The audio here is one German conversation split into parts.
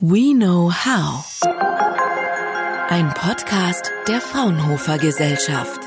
We Know How. Ein Podcast der Fraunhofer Gesellschaft.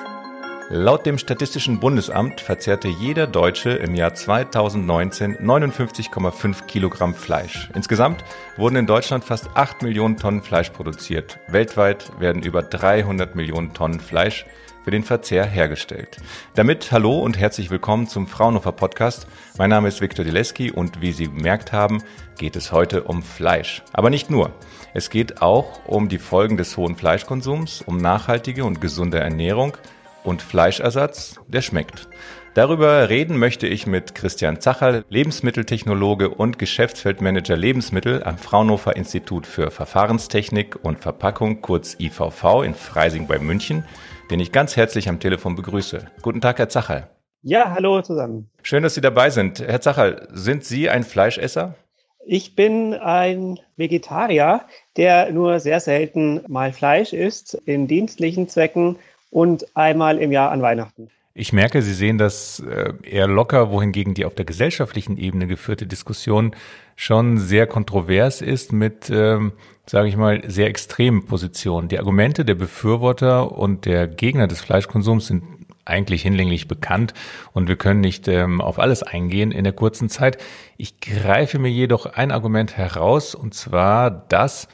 Laut dem Statistischen Bundesamt verzehrte jeder Deutsche im Jahr 2019 59,5 Kilogramm Fleisch. Insgesamt wurden in Deutschland fast 8 Millionen Tonnen Fleisch produziert. Weltweit werden über 300 Millionen Tonnen Fleisch für den Verzehr hergestellt. Damit hallo und herzlich willkommen zum Fraunhofer Podcast. Mein Name ist Viktor Dileski und wie Sie gemerkt haben, geht es heute um Fleisch. Aber nicht nur. Es geht auch um die Folgen des hohen Fleischkonsums, um nachhaltige und gesunde Ernährung und Fleischersatz, der schmeckt. Darüber reden möchte ich mit Christian Zacherl, Lebensmitteltechnologe und Geschäftsfeldmanager Lebensmittel am Fraunhofer Institut für Verfahrenstechnik und Verpackung, kurz IVV in Freising bei München den ich ganz herzlich am Telefon begrüße. Guten Tag, Herr Zacherl. Ja, hallo zusammen. Schön, dass Sie dabei sind. Herr Zacherl, sind Sie ein Fleischesser? Ich bin ein Vegetarier, der nur sehr selten mal Fleisch isst, in dienstlichen Zwecken und einmal im Jahr an Weihnachten. Ich merke, Sie sehen das äh, eher locker, wohingegen die auf der gesellschaftlichen Ebene geführte Diskussion schon sehr kontrovers ist mit, ähm, sage ich mal, sehr extremen Positionen. Die Argumente der Befürworter und der Gegner des Fleischkonsums sind eigentlich hinlänglich bekannt und wir können nicht ähm, auf alles eingehen in der kurzen Zeit. Ich greife mir jedoch ein Argument heraus und zwar das,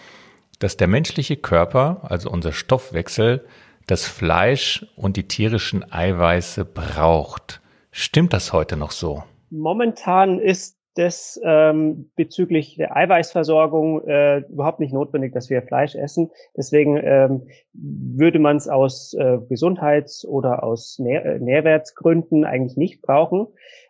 dass der menschliche Körper, also unser Stoffwechsel, das Fleisch und die tierischen Eiweiße braucht. Stimmt das heute noch so? Momentan ist das ähm, bezüglich der Eiweißversorgung äh, überhaupt nicht notwendig, dass wir Fleisch essen. Deswegen ähm, würde man es aus äh, Gesundheits- oder aus Nähr äh, Nährwertsgründen eigentlich nicht brauchen.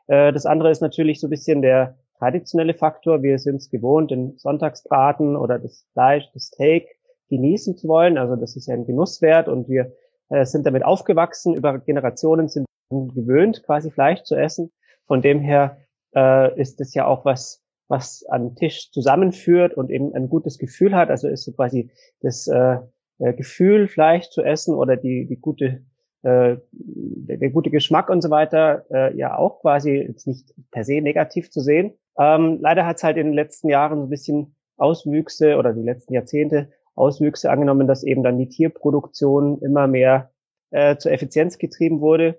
Äh, das andere ist natürlich so ein bisschen der traditionelle Faktor. Wir sind es gewohnt, den Sonntagsbraten oder das Fleisch, das Steak genießen zu wollen. Also das ist ja ein Genusswert und wir äh, sind damit aufgewachsen, über Generationen sind gewöhnt, quasi Fleisch zu essen. Von dem her äh, ist es ja auch was, was an Tisch zusammenführt und eben ein gutes Gefühl hat. Also ist so quasi das äh, äh Gefühl, Fleisch zu essen oder die, die gute äh, der, der gute Geschmack und so weiter äh, ja auch quasi jetzt nicht per se negativ zu sehen. Ähm, leider hat es halt in den letzten Jahren ein bisschen Auswüchse oder die letzten Jahrzehnte Auswüchse angenommen, dass eben dann die Tierproduktion immer mehr äh, zur Effizienz getrieben wurde,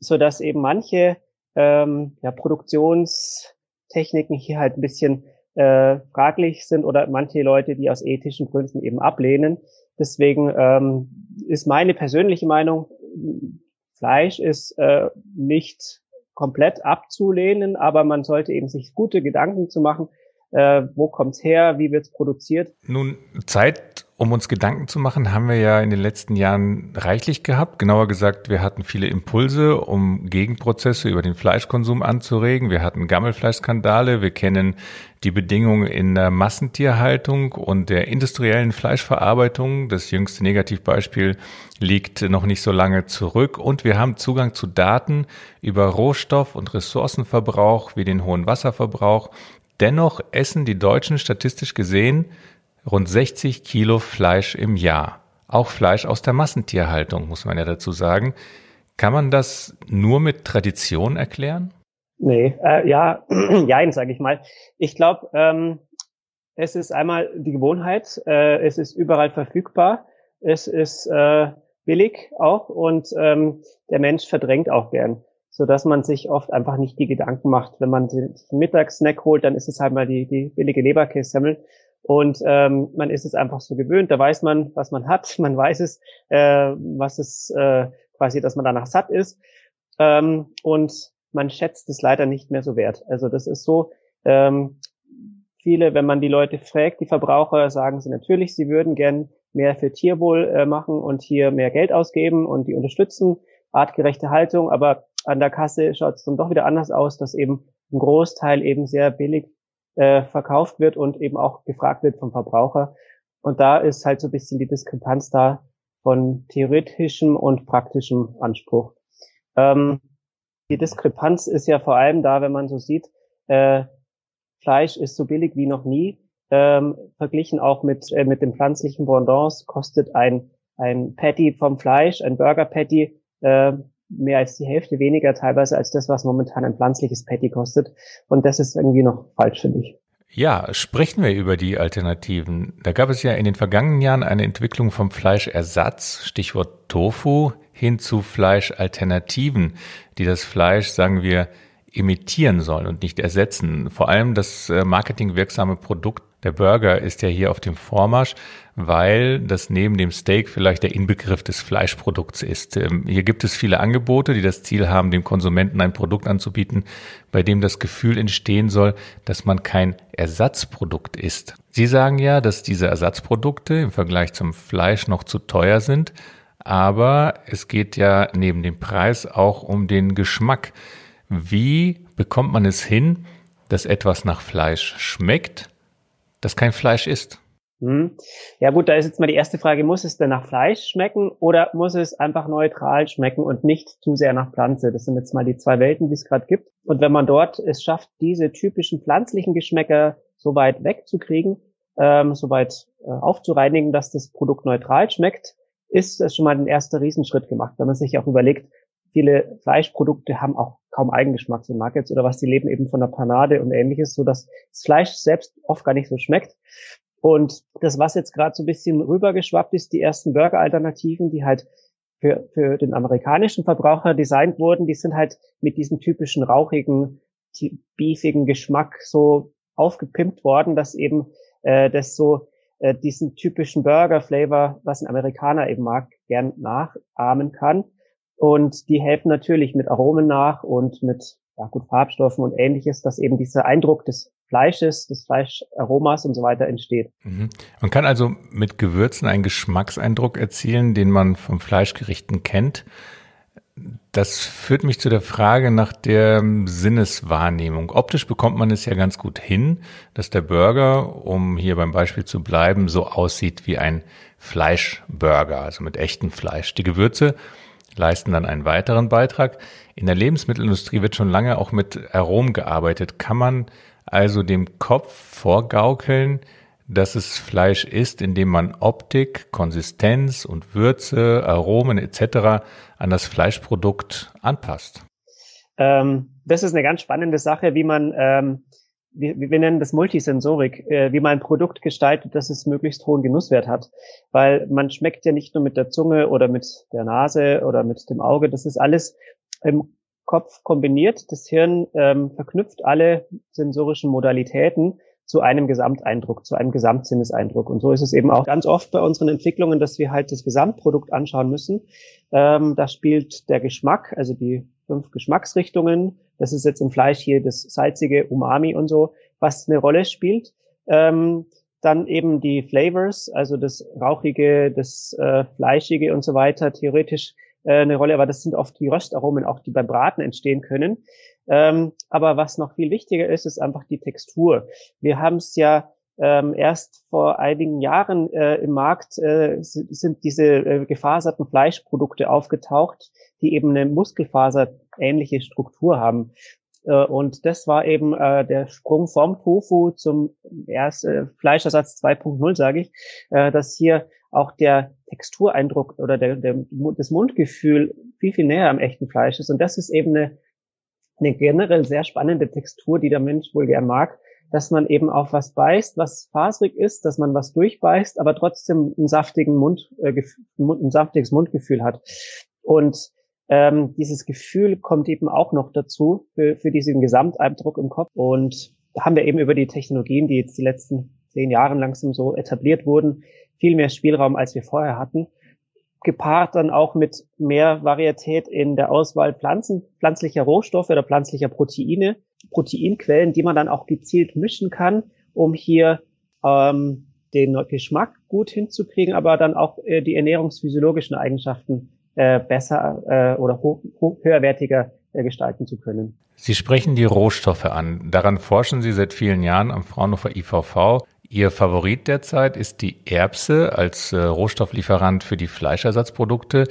so dass eben manche ähm, ja, Produktionstechniken hier halt ein bisschen äh, fraglich sind oder manche Leute, die aus ethischen Gründen eben ablehnen. Deswegen ähm, ist meine persönliche Meinung, Fleisch ist äh, nicht komplett abzulehnen, aber man sollte eben sich gute Gedanken zu machen, äh, wo kommt's her, wie wird's produziert? Nun, Zeit, um uns Gedanken zu machen, haben wir ja in den letzten Jahren reichlich gehabt. Genauer gesagt, wir hatten viele Impulse, um Gegenprozesse über den Fleischkonsum anzuregen. Wir hatten Gammelfleischskandale. Wir kennen die Bedingungen in der Massentierhaltung und der industriellen Fleischverarbeitung. Das jüngste Negativbeispiel liegt noch nicht so lange zurück. Und wir haben Zugang zu Daten über Rohstoff- und Ressourcenverbrauch wie den hohen Wasserverbrauch, Dennoch essen die Deutschen statistisch gesehen rund 60 Kilo Fleisch im Jahr. Auch Fleisch aus der Massentierhaltung, muss man ja dazu sagen. Kann man das nur mit Tradition erklären? Nee, äh, ja, jein, sage ich mal. Ich glaube, ähm, es ist einmal die Gewohnheit, äh, es ist überall verfügbar, es ist äh, billig auch und ähm, der Mensch verdrängt auch gern so dass man sich oft einfach nicht die Gedanken macht. Wenn man den Mittagssnack holt, dann ist es halt mal die, die billige Leberkässemmel. Und ähm, man ist es einfach so gewöhnt. Da weiß man, was man hat. Man weiß es, äh, was es äh, quasi, dass man danach satt ist. Ähm, und man schätzt es leider nicht mehr so wert. Also das ist so. Ähm, viele, wenn man die Leute fragt, die Verbraucher, sagen sie natürlich, sie würden gern mehr für Tierwohl äh, machen und hier mehr Geld ausgeben und die unterstützen artgerechte Haltung, aber an der Kasse schaut es dann doch wieder anders aus, dass eben ein Großteil eben sehr billig äh, verkauft wird und eben auch gefragt wird vom Verbraucher. Und da ist halt so ein bisschen die Diskrepanz da von theoretischem und praktischem Anspruch. Ähm, die Diskrepanz ist ja vor allem da, wenn man so sieht, äh, Fleisch ist so billig wie noch nie. Ähm, verglichen auch mit, äh, mit den pflanzlichen Bondons kostet ein, ein Patty vom Fleisch, ein Burger Patty, äh, mehr als die Hälfte weniger teilweise als das, was momentan ein pflanzliches Patty kostet. Und das ist irgendwie noch falsch, finde ich. Ja, sprechen wir über die Alternativen. Da gab es ja in den vergangenen Jahren eine Entwicklung vom Fleischersatz, Stichwort Tofu, hin zu Fleischalternativen, die das Fleisch, sagen wir, imitieren sollen und nicht ersetzen. Vor allem das äh, marketingwirksame Produkt der Burger ist ja hier auf dem Vormarsch, weil das neben dem Steak vielleicht der Inbegriff des Fleischprodukts ist. Ähm, hier gibt es viele Angebote, die das Ziel haben, dem Konsumenten ein Produkt anzubieten, bei dem das Gefühl entstehen soll, dass man kein Ersatzprodukt ist. Sie sagen ja, dass diese Ersatzprodukte im Vergleich zum Fleisch noch zu teuer sind, aber es geht ja neben dem Preis auch um den Geschmack. Wie bekommt man es hin, dass etwas nach Fleisch schmeckt, das kein Fleisch ist? Hm. Ja gut, da ist jetzt mal die erste Frage, muss es denn nach Fleisch schmecken oder muss es einfach neutral schmecken und nicht zu sehr nach Pflanze? Das sind jetzt mal die zwei Welten, die es gerade gibt. Und wenn man dort es schafft, diese typischen pflanzlichen Geschmäcker so weit wegzukriegen, ähm, so weit äh, aufzureinigen, dass das Produkt neutral schmeckt, ist es schon mal ein erster Riesenschritt gemacht. Wenn man sich auch überlegt, viele Fleischprodukte haben auch kaum Eigengeschmack, so Nuggets oder was, die leben eben von der Panade und ähnliches, so dass das Fleisch selbst oft gar nicht so schmeckt. Und das, was jetzt gerade so ein bisschen rübergeschwappt ist, die ersten Burger-Alternativen, die halt für, für den amerikanischen Verbraucher designt wurden, die sind halt mit diesem typischen rauchigen, beefigen Geschmack so aufgepimpt worden, dass eben äh, das so äh, diesen typischen Burger-Flavor, was ein Amerikaner eben mag, gern nachahmen kann. Und die helfen natürlich mit Aromen nach und mit ja, gut, Farbstoffen und ähnliches, dass eben dieser Eindruck des Fleisches, des Fleischaromas und so weiter entsteht. Mhm. Man kann also mit Gewürzen einen Geschmackseindruck erzielen, den man vom Fleischgerichten kennt. Das führt mich zu der Frage nach der Sinneswahrnehmung. Optisch bekommt man es ja ganz gut hin, dass der Burger, um hier beim Beispiel zu bleiben, so aussieht wie ein Fleischburger, also mit echtem Fleisch. Die Gewürze leisten dann einen weiteren Beitrag. In der Lebensmittelindustrie wird schon lange auch mit Aromen gearbeitet. Kann man also dem Kopf vorgaukeln, dass es Fleisch ist, indem man Optik, Konsistenz und Würze, Aromen etc. an das Fleischprodukt anpasst? Ähm, das ist eine ganz spannende Sache, wie man ähm, wir, wir nennen das Multisensorik, äh, wie man ein Produkt gestaltet, dass es möglichst hohen Genusswert hat. Weil man schmeckt ja nicht nur mit der Zunge oder mit der Nase oder mit dem Auge, das ist alles im Kopf kombiniert. Das Hirn ähm, verknüpft alle sensorischen Modalitäten zu einem Gesamteindruck, zu einem Gesamtsinneseindruck. Und so ist es eben auch ganz oft bei unseren Entwicklungen, dass wir halt das Gesamtprodukt anschauen müssen. Ähm, da spielt der Geschmack, also die fünf Geschmacksrichtungen, das ist jetzt im Fleisch hier das salzige Umami und so, was eine Rolle spielt. Ähm, dann eben die Flavors, also das Rauchige, das äh, Fleischige und so weiter, theoretisch äh, eine Rolle, aber das sind oft die Röstaromen auch, die beim Braten entstehen können. Ähm, aber was noch viel wichtiger ist, ist einfach die Textur. Wir haben es ja ähm, erst vor einigen Jahren äh, im Markt äh, sind diese äh, gefaserten Fleischprodukte aufgetaucht, die eben eine muskelfaserähnliche Struktur haben. Äh, und das war eben äh, der Sprung vom Tofu zum erst, äh, Fleischersatz 2.0, sage ich, äh, dass hier auch der Textureindruck oder der, der, das Mundgefühl viel, viel näher am echten Fleisch ist. Und das ist eben eine, eine generell sehr spannende Textur, die der Mensch wohl gern mag, dass man eben auf was beißt, was faserig ist, dass man was durchbeißt, aber trotzdem einen saftigen Mund, äh, ein saftiges Mundgefühl hat. Und ähm, dieses Gefühl kommt eben auch noch dazu für, für diesen Gesamteindruck im Kopf. Und da haben wir eben über die Technologien, die jetzt die letzten zehn Jahre langsam so etabliert wurden, viel mehr Spielraum, als wir vorher hatten. Gepaart dann auch mit mehr Varietät in der Auswahl Pflanzen, pflanzlicher Rohstoffe oder pflanzlicher Proteine, Proteinquellen, die man dann auch gezielt mischen kann, um hier ähm, den Geschmack gut hinzukriegen, aber dann auch äh, die ernährungsphysiologischen Eigenschaften äh, besser äh, oder hoch, hoch, höherwertiger äh, gestalten zu können. Sie sprechen die Rohstoffe an. Daran forschen Sie seit vielen Jahren am Fraunhofer IVV. Ihr Favorit derzeit ist die Erbse als äh, Rohstofflieferant für die Fleischersatzprodukte.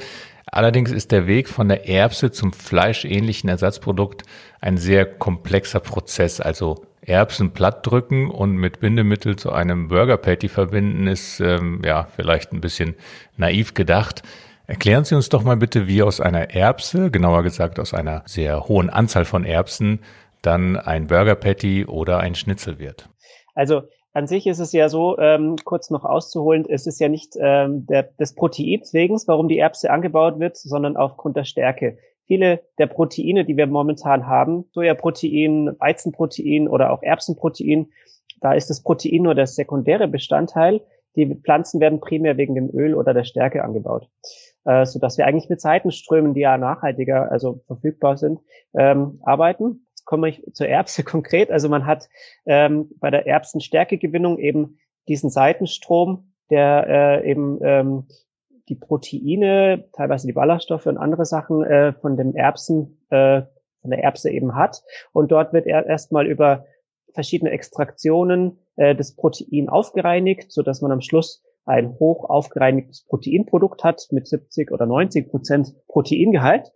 Allerdings ist der Weg von der Erbse zum fleischähnlichen Ersatzprodukt ein sehr komplexer Prozess. Also Erbsen plattdrücken und mit Bindemittel zu einem Burger Patty verbinden ist ähm, ja vielleicht ein bisschen naiv gedacht. Erklären Sie uns doch mal bitte, wie aus einer Erbse, genauer gesagt aus einer sehr hohen Anzahl von Erbsen, dann ein Burger Patty oder ein Schnitzel wird. Also an sich ist es ja so, ähm, kurz noch auszuholen, es ist ja nicht ähm, der, des Proteins wegen, warum die Erbse angebaut wird, sondern aufgrund der Stärke. Viele der Proteine, die wir momentan haben, Sojaprotein, Weizenprotein oder auch Erbsenprotein, da ist das Protein nur der sekundäre Bestandteil. Die Pflanzen werden primär wegen dem Öl oder der Stärke angebaut, äh, so dass wir eigentlich mit Seitenströmen, die ja nachhaltiger, also verfügbar sind, ähm, arbeiten komme ich zur Erbse konkret. Also man hat ähm, bei der Erbsenstärkegewinnung eben diesen Seitenstrom, der äh, eben ähm, die Proteine, teilweise die Ballaststoffe und andere Sachen äh, von dem Erbsen, äh, von der Erbse eben hat. Und dort wird er erstmal über verschiedene Extraktionen äh, das Protein aufgereinigt, so dass man am Schluss ein hoch aufgereinigtes Proteinprodukt hat mit 70 oder 90 Prozent Proteingehalt.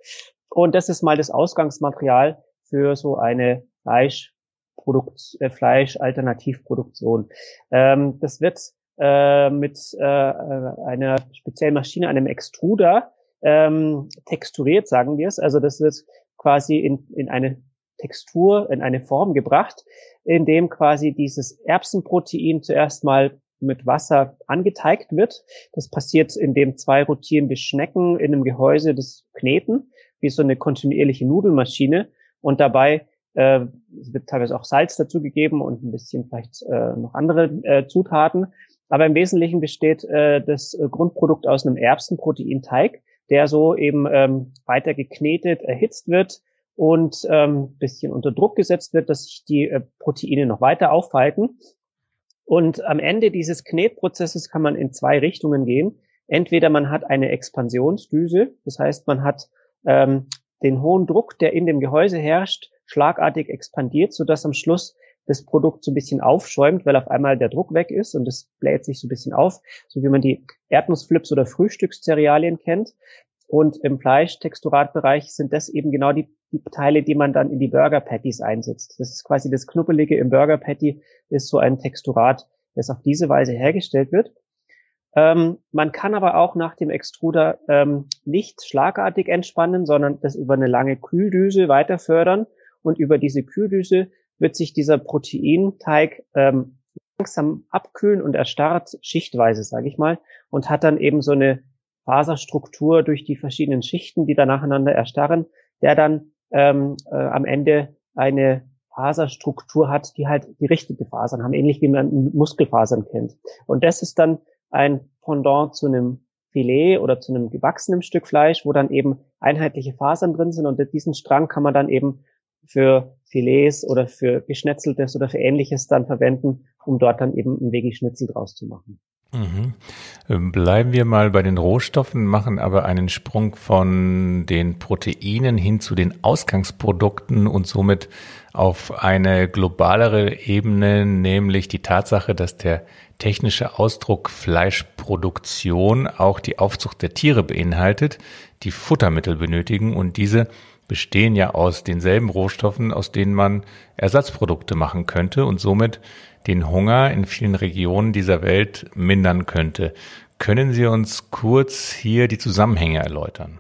Und das ist mal das Ausgangsmaterial für so eine Fleischprodukt, äh, Fleischalternativproduktion. Ähm, das wird äh, mit äh, einer speziellen Maschine, einem Extruder, ähm, texturiert, sagen wir es. Also das wird quasi in, in eine Textur, in eine Form gebracht, in dem quasi dieses Erbsenprotein zuerst mal mit Wasser angeteigt wird. Das passiert, indem zwei rotierende Schnecken in einem Gehäuse das kneten, wie so eine kontinuierliche Nudelmaschine und dabei äh, wird teilweise auch Salz dazugegeben und ein bisschen vielleicht äh, noch andere äh, Zutaten. Aber im Wesentlichen besteht äh, das Grundprodukt aus einem Erbsenproteinteig, der so eben ähm, weiter geknetet, erhitzt wird und ähm, bisschen unter Druck gesetzt wird, dass sich die äh, Proteine noch weiter aufhalten. Und am Ende dieses Knetprozesses kann man in zwei Richtungen gehen. Entweder man hat eine Expansionsdüse, das heißt, man hat ähm, den hohen Druck, der in dem Gehäuse herrscht, schlagartig expandiert, sodass am Schluss das Produkt so ein bisschen aufschäumt, weil auf einmal der Druck weg ist und es bläht sich so ein bisschen auf, so wie man die Erdnussflips oder Frühstückscerealien kennt. Und im Fleischtexturatbereich sind das eben genau die, die Teile, die man dann in die Burger Patties einsetzt. Das ist quasi das Knuppelige im Burger Patty, ist so ein Texturat, das auf diese Weise hergestellt wird. Ähm, man kann aber auch nach dem Extruder ähm, nicht schlagartig entspannen, sondern das über eine lange Kühldüse weiter fördern. Und über diese Kühldüse wird sich dieser Proteinteig ähm, langsam abkühlen und erstarrt schichtweise, sage ich mal, und hat dann eben so eine Faserstruktur durch die verschiedenen Schichten, die da nacheinander erstarren, der dann ähm, äh, am Ende eine Faserstruktur hat, die halt die richtete Fasern haben, ähnlich wie man Muskelfasern kennt. Und das ist dann ein Pendant zu einem Filet oder zu einem gewachsenen Stück Fleisch, wo dann eben einheitliche Fasern drin sind und diesen Strang kann man dann eben für Filets oder für Geschnetzeltes oder für ähnliches dann verwenden, um dort dann eben ein Veggie-Schnitzel draus zu machen. Mhm. Ähm, bleiben wir mal bei den Rohstoffen, machen aber einen Sprung von den Proteinen hin zu den Ausgangsprodukten und somit auf eine globalere Ebene, nämlich die Tatsache, dass der technische Ausdruck Fleischproduktion auch die Aufzucht der Tiere beinhaltet, die Futtermittel benötigen und diese bestehen ja aus denselben Rohstoffen, aus denen man Ersatzprodukte machen könnte und somit den Hunger in vielen Regionen dieser Welt mindern könnte. Können Sie uns kurz hier die Zusammenhänge erläutern?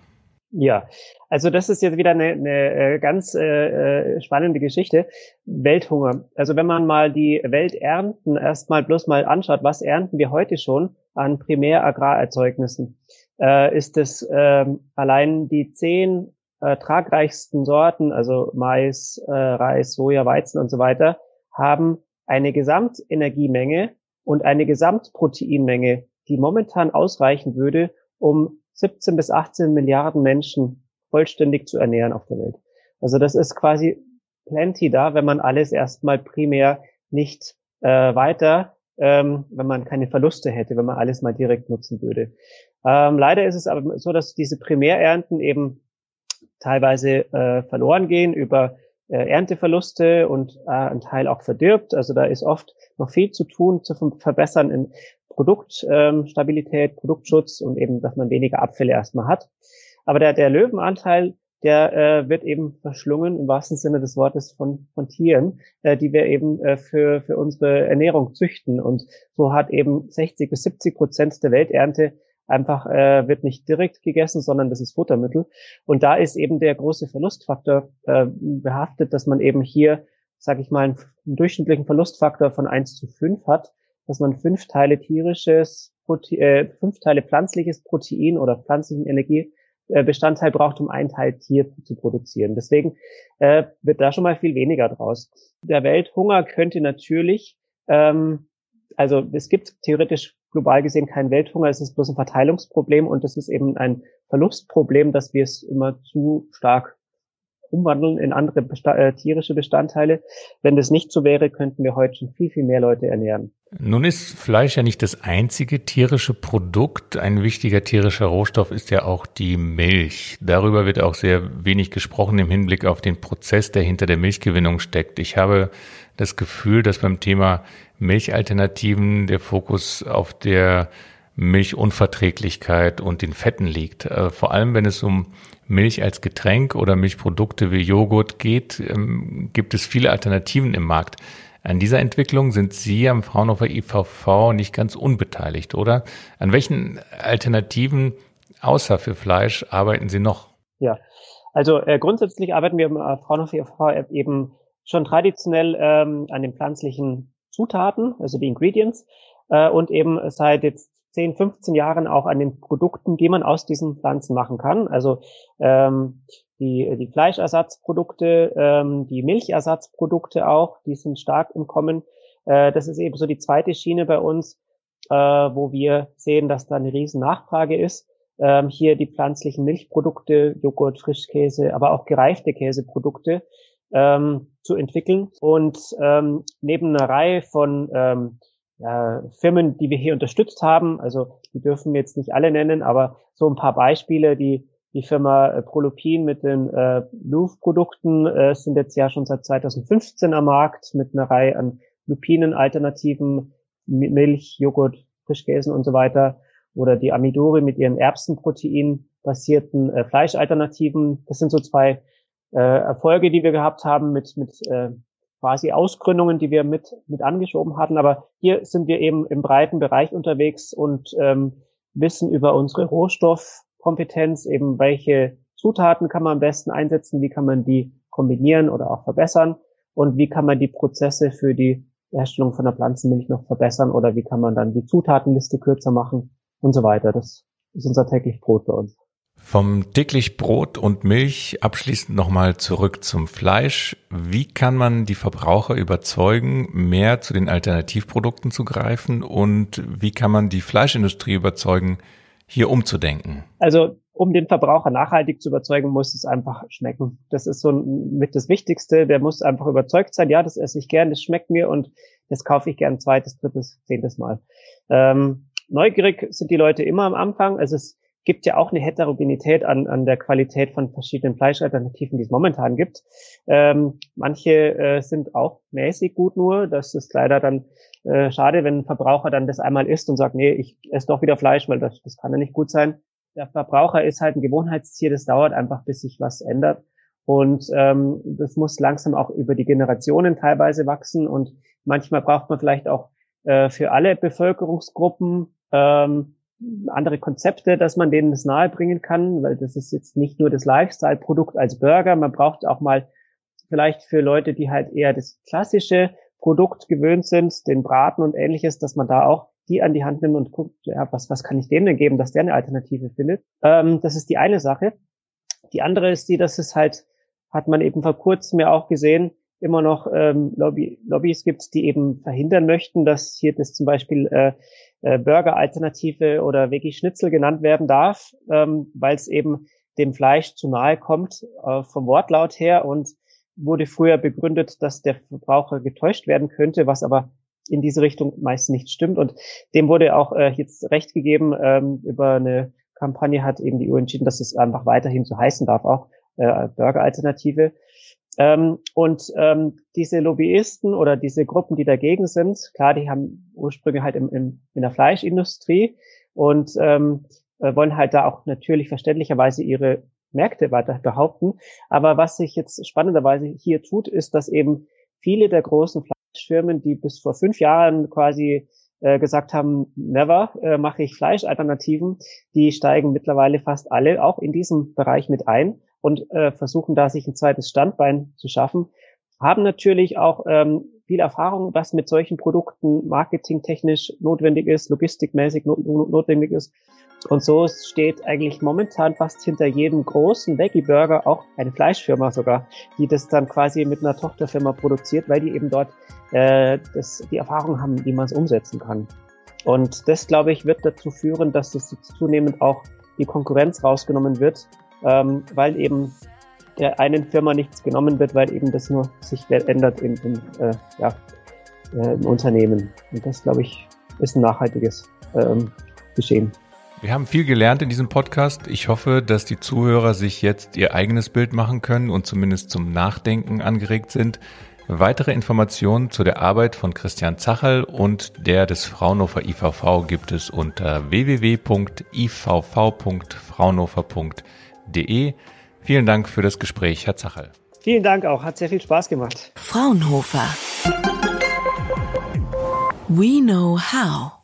Ja, also das ist jetzt wieder eine, eine äh, ganz äh, äh, spannende Geschichte. Welthunger. Also wenn man mal die Welternten erstmal bloß mal anschaut, was ernten wir heute schon an Primäragrarerzeugnissen, äh, ist es äh, allein die zehn äh, tragreichsten Sorten, also Mais, äh, Reis, Soja, Weizen und so weiter, haben eine Gesamtenergiemenge und eine Gesamtproteinmenge, die momentan ausreichen würde, um 17 bis 18 Milliarden Menschen vollständig zu ernähren auf der Welt. Also das ist quasi plenty da, wenn man alles erstmal primär nicht äh, weiter, ähm, wenn man keine Verluste hätte, wenn man alles mal direkt nutzen würde. Ähm, leider ist es aber so, dass diese Primärernten eben teilweise äh, verloren gehen über äh, Ernteverluste und äh, ein Teil auch verdirbt. Also da ist oft noch viel zu tun, zu verbessern in Produktstabilität, ähm, Produktschutz und eben, dass man weniger Abfälle erstmal hat. Aber der, der Löwenanteil, der äh, wird eben verschlungen im wahrsten Sinne des Wortes von, von Tieren, äh, die wir eben äh, für, für unsere Ernährung züchten. Und so hat eben 60 bis 70 Prozent der Welternte einfach äh, wird nicht direkt gegessen, sondern das ist Futtermittel. Und da ist eben der große Verlustfaktor äh, behaftet, dass man eben hier sage ich mal, einen, einen, durchschnittlichen Verlustfaktor von eins zu fünf hat, dass man fünf Teile tierisches, Prote äh, fünf Teile pflanzliches Protein oder pflanzlichen Energiebestandteil braucht, um ein Teil Tier zu produzieren. Deswegen äh, wird da schon mal viel weniger draus. Der Welthunger könnte natürlich, ähm, also es gibt theoretisch global gesehen keinen Welthunger, es ist bloß ein Verteilungsproblem und das ist eben ein Verlustproblem, dass wir es immer zu stark umwandeln in andere Besta äh, tierische Bestandteile. Wenn das nicht so wäre, könnten wir heute schon viel, viel mehr Leute ernähren. Nun ist Fleisch ja nicht das einzige tierische Produkt. Ein wichtiger tierischer Rohstoff ist ja auch die Milch. Darüber wird auch sehr wenig gesprochen im Hinblick auf den Prozess, der hinter der Milchgewinnung steckt. Ich habe das Gefühl, dass beim Thema Milchalternativen der Fokus auf der Milchunverträglichkeit und den Fetten liegt. Äh, vor allem, wenn es um Milch als Getränk oder Milchprodukte wie Joghurt geht, ähm, gibt es viele Alternativen im Markt. An dieser Entwicklung sind Sie am Fraunhofer IVV nicht ganz unbeteiligt, oder? An welchen Alternativen außer für Fleisch arbeiten Sie noch? Ja, also äh, grundsätzlich arbeiten wir am äh, Fraunhofer IVV eben schon traditionell ähm, an den pflanzlichen Zutaten, also die Ingredients, äh, und eben seit jetzt 10, 15 Jahren auch an den Produkten, die man aus diesen Pflanzen machen kann. Also ähm, die, die Fleischersatzprodukte, ähm, die Milchersatzprodukte auch, die sind stark im Kommen. Äh, das ist eben so die zweite Schiene bei uns, äh, wo wir sehen, dass da eine riesen Nachfrage ist. Ähm, hier die pflanzlichen Milchprodukte, Joghurt, Frischkäse, aber auch gereifte Käseprodukte ähm, zu entwickeln. Und ähm, neben einer Reihe von ähm, ja, Firmen, die wir hier unterstützt haben, also die dürfen wir jetzt nicht alle nennen, aber so ein paar Beispiele, die die Firma äh, Prolupin mit den äh, Louvre-Produkten äh, sind jetzt ja schon seit 2015 am Markt mit einer Reihe an Lupinen-Alternativen, Milch, Joghurt, Frischkäsen und so weiter. Oder die Amidori mit ihren Erbsenprotein-basierten äh, Fleischalternativen. Das sind so zwei äh, Erfolge, die wir gehabt haben mit, mit äh, quasi Ausgründungen, die wir mit, mit angeschoben hatten. Aber hier sind wir eben im breiten Bereich unterwegs und ähm, wissen über unsere Rohstoff Kompetenz, eben welche Zutaten kann man am besten einsetzen, wie kann man die kombinieren oder auch verbessern und wie kann man die Prozesse für die Herstellung von der Pflanzenmilch noch verbessern oder wie kann man dann die Zutatenliste kürzer machen und so weiter. Das ist unser täglich Brot bei uns. Vom täglich Brot und Milch abschließend nochmal zurück zum Fleisch. Wie kann man die Verbraucher überzeugen, mehr zu den Alternativprodukten zu greifen und wie kann man die Fleischindustrie überzeugen, hier umzudenken? Also um den Verbraucher nachhaltig zu überzeugen, muss es einfach schmecken. Das ist so mit das Wichtigste. Der muss einfach überzeugt sein, ja, das esse ich gern, das schmeckt mir und das kaufe ich gern zweites, drittes, zehntes Mal. Ähm, neugierig sind die Leute immer am Anfang. Es gibt ja auch eine Heterogenität an, an der Qualität von verschiedenen Fleischalternativen, die es momentan gibt. Ähm, manche äh, sind auch mäßig gut nur. Das ist leider dann äh, schade, wenn ein Verbraucher dann das einmal isst und sagt, nee, ich esse doch wieder Fleisch, weil das, das kann ja nicht gut sein. Der Verbraucher ist halt ein Gewohnheitstier, das dauert einfach, bis sich was ändert. Und ähm, das muss langsam auch über die Generationen teilweise wachsen. Und manchmal braucht man vielleicht auch äh, für alle Bevölkerungsgruppen ähm, andere Konzepte, dass man denen das nahebringen kann, weil das ist jetzt nicht nur das Lifestyle-Produkt als Burger. Man braucht auch mal vielleicht für Leute, die halt eher das klassische Produkt gewöhnt sind, den Braten und ähnliches, dass man da auch die an die Hand nimmt und guckt, ja, was, was kann ich dem denn geben, dass der eine Alternative findet. Ähm, das ist die eine Sache. Die andere ist die, dass es halt, hat man eben vor kurzem ja auch gesehen, immer noch ähm, Lobby, Lobbys gibt, die eben verhindern möchten, dass hier das zum Beispiel äh, äh, Burger-Alternative oder Veggie-Schnitzel genannt werden darf, ähm, weil es eben dem Fleisch zu nahe kommt äh, vom Wortlaut her und wurde früher begründet, dass der Verbraucher getäuscht werden könnte, was aber in diese Richtung meist nicht stimmt. Und dem wurde auch äh, jetzt recht gegeben. Ähm, über eine Kampagne hat eben die EU entschieden, dass es einfach weiterhin so heißen darf, auch äh, Burger-Alternative. Ähm, und ähm, diese Lobbyisten oder diese Gruppen, die dagegen sind, klar, die haben Ursprünge halt im, im, in der Fleischindustrie und ähm, äh, wollen halt da auch natürlich verständlicherweise ihre Märkte weiter behaupten. Aber was sich jetzt spannenderweise hier tut, ist, dass eben viele der großen Fleischfirmen, die bis vor fünf Jahren quasi äh, gesagt haben, never äh, mache ich Fleischalternativen, die steigen mittlerweile fast alle auch in diesem Bereich mit ein und äh, versuchen da sich ein zweites Standbein zu schaffen. haben natürlich auch ähm, viel Erfahrung, was mit solchen Produkten marketingtechnisch notwendig ist, logistikmäßig not notwendig ist. Und so steht eigentlich momentan fast hinter jedem großen Veggie-Burger auch eine Fleischfirma sogar, die das dann quasi mit einer Tochterfirma produziert, weil die eben dort äh, das, die Erfahrung haben, wie man es umsetzen kann. Und das, glaube ich, wird dazu führen, dass es zunehmend auch die Konkurrenz rausgenommen wird, ähm, weil eben der einen Firma nichts genommen wird, weil eben das nur sich ändert im, im, äh, ja, äh, im Unternehmen. Und das, glaube ich, ist ein nachhaltiges ähm, Geschehen. Wir haben viel gelernt in diesem Podcast. Ich hoffe, dass die Zuhörer sich jetzt ihr eigenes Bild machen können und zumindest zum Nachdenken angeregt sind. Weitere Informationen zu der Arbeit von Christian Zachel und der des Fraunhofer IVV gibt es unter www.ivv.fraunhofer.de. Vielen Dank für das Gespräch, Herr Zachel. Vielen Dank auch, hat sehr viel Spaß gemacht. Fraunhofer. We know how.